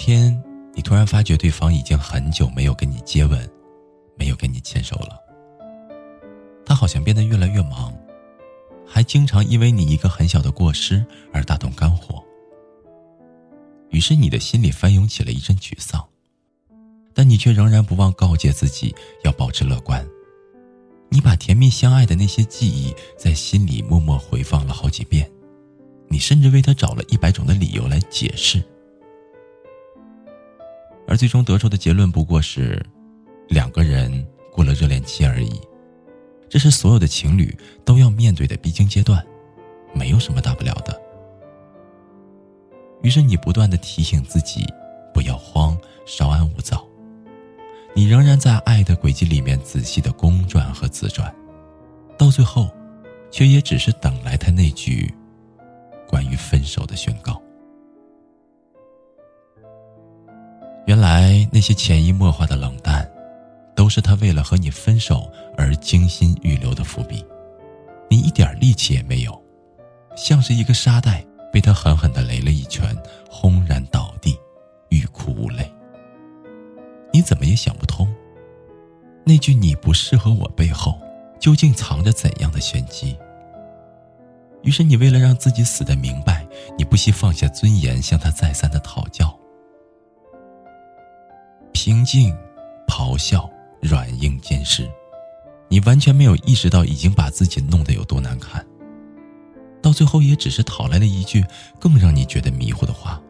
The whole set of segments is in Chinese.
天，你突然发觉对方已经很久没有跟你接吻，没有跟你牵手了。他好像变得越来越忙，还经常因为你一个很小的过失而大动肝火。于是你的心里翻涌起了一阵沮丧，但你却仍然不忘告诫自己要保持乐观。你把甜蜜相爱的那些记忆在心里默默回放了好几遍，你甚至为他找了一百种的理由来解释。而最终得出的结论不过是，两个人过了热恋期而已，这是所有的情侣都要面对的必经阶段，没有什么大不了的。于是你不断的提醒自己，不要慌，稍安勿躁。你仍然在爱的轨迹里面仔细的公转和自转，到最后，却也只是等来他那句关于分手的宣告。原来那些潜移默化的冷淡，都是他为了和你分手而精心预留的伏笔。你一点力气也没有，像是一个沙袋被他狠狠的擂了一拳，轰然倒地，欲哭无泪。你怎么也想不通，那句“你不适合我”背后究竟藏着怎样的玄机？于是你为了让自己死的明白，你不惜放下尊严，向他再三的讨教。平静，咆哮，软硬兼施，你完全没有意识到已经把自己弄得有多难看。到最后，也只是讨来了一句更让你觉得迷糊的话：“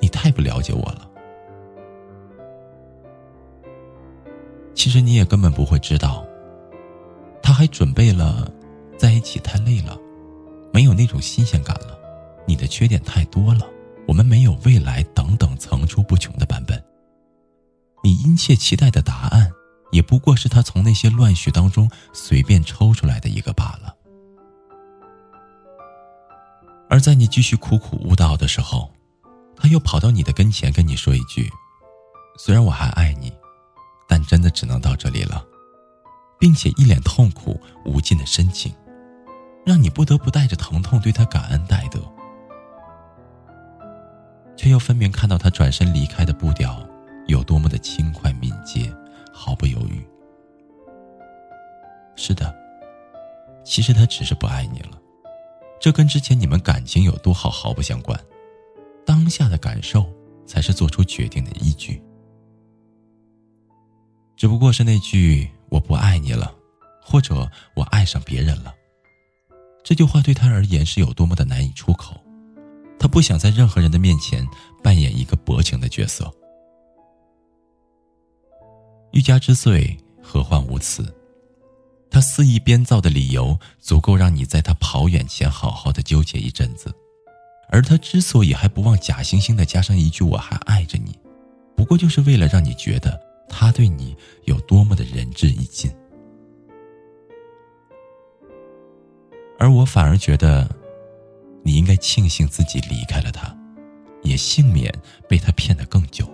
你太不了解我了。”其实你也根本不会知道，他还准备了在一起太累了，没有那种新鲜感了，你的缺点太多了，我们没有未来等等层出不穷的版本。你殷切期待的答案，也不过是他从那些乱序当中随便抽出来的一个罢了。而在你继续苦苦悟道的时候，他又跑到你的跟前跟你说一句：“虽然我还爱你，但真的只能到这里了。”并且一脸痛苦无尽的深情，让你不得不带着疼痛对他感恩戴德，却又分明看到他转身离开的步调。有多么的轻快敏捷，毫不犹豫。是的，其实他只是不爱你了，这跟之前你们感情有多好毫不相关。当下的感受才是做出决定的依据。只不过是那句“我不爱你了”，或者“我爱上别人了”，这句话对他而言是有多么的难以出口。他不想在任何人的面前扮演一个薄情的角色。欲加之罪，何患无辞？他肆意编造的理由，足够让你在他跑远前好好的纠结一阵子。而他之所以还不忘假惺惺的加上一句“我还爱着你”，不过就是为了让你觉得他对你有多么的仁至义尽。而我反而觉得，你应该庆幸自己离开了他，也幸免被他骗得更久。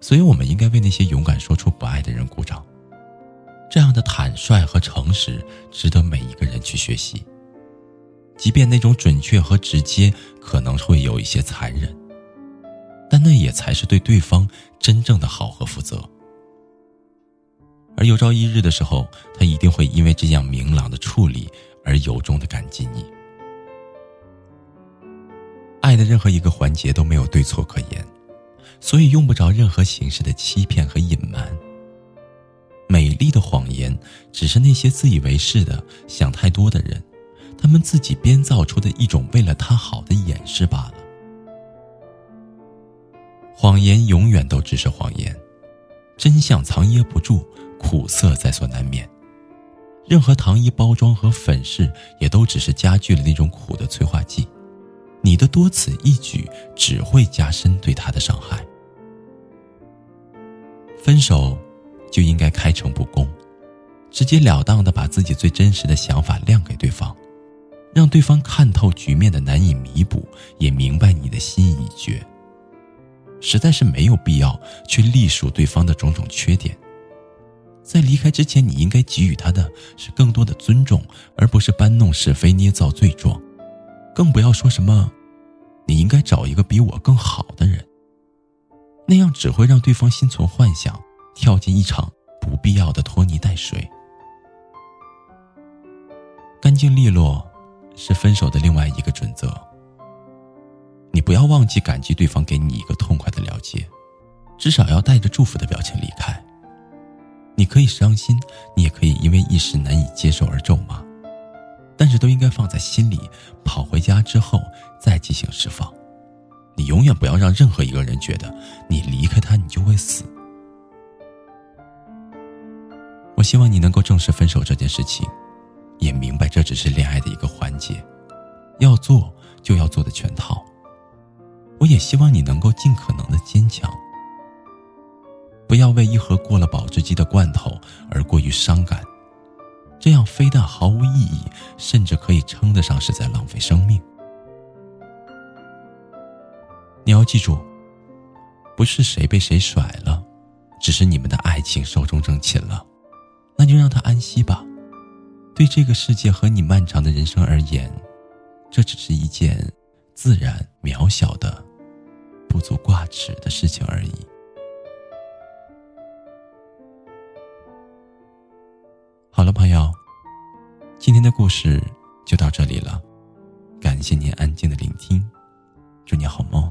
所以，我们应该为那些勇敢说出不爱的人鼓掌。这样的坦率和诚实，值得每一个人去学习。即便那种准确和直接可能会有一些残忍，但那也才是对对方真正的好和负责。而有朝一日的时候，他一定会因为这样明朗的处理而由衷的感激你。爱的任何一个环节都没有对错可言。所以用不着任何形式的欺骗和隐瞒。美丽的谎言，只是那些自以为是的、想太多的人，他们自己编造出的一种为了他好的掩饰罢了。谎言永远都只是谎言，真相藏掖不住，苦涩在所难免。任何糖衣包装和粉饰，也都只是加剧了那种苦的催化剂。你的多此一举，只会加深对他的伤害。分手，就应该开诚布公，直截了当的把自己最真实的想法亮给对方，让对方看透局面的难以弥补，也明白你的心意已决。实在是没有必要去隶属对方的种种缺点。在离开之前，你应该给予他的是更多的尊重，而不是搬弄是非、捏造罪状。更不要说什么，你应该找一个比我更好的人。那样只会让对方心存幻想，跳进一场不必要的拖泥带水。干净利落，是分手的另外一个准则。你不要忘记感激对方给你一个痛快的了结，至少要带着祝福的表情离开。你可以伤心，你也可以因为一时难以接受而咒骂，但是都应该放在心里。跑回家之后再进行释放。你永远不要让任何一个人觉得你离开他你就会死。我希望你能够正视分手这件事情，也明白这只是恋爱的一个环节，要做就要做的全套。我也希望你能够尽可能的坚强，不要为一盒过了保质期的罐头而过于伤感，这样非但毫无意义，甚至可以称得上是在浪费生命。你要记住，不是谁被谁甩了，只是你们的爱情寿终正寝了，那就让他安息吧。对这个世界和你漫长的人生而言，这只是一件自然渺小的。不足挂齿的事情而已。好了，朋友，今天的故事就到这里了，感谢您安静的聆听，祝你好梦，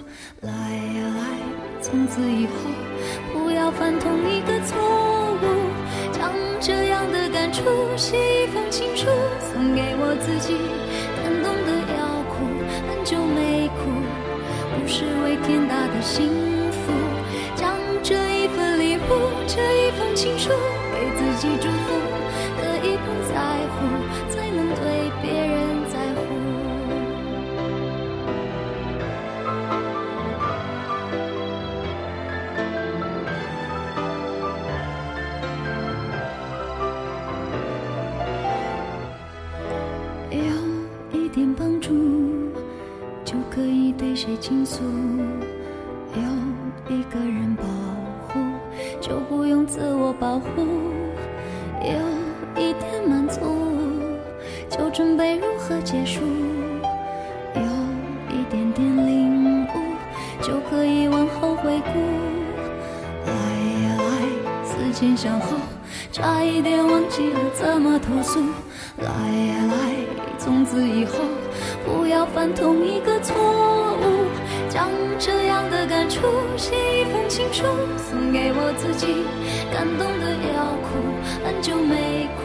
从此以后，不要犯同一个错误。将这样的感触写一封情书，送给我自己。感动的要哭，很久没哭，不是为天大的幸福。将这一份礼物，这一封情书，给自己祝福。就准备如何结束。有一点点领悟，就可以往后回顾。来呀来，思前想后，差一点忘记了怎么投诉。来呀来，从此以后。不要犯同一个错误，将这样的感触写一封情书，送给我自己。感动的要哭，很久没哭，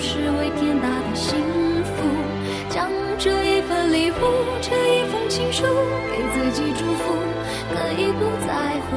是为天大的幸福。将这一份礼物，这一封情书，给自己祝福。可以不在乎，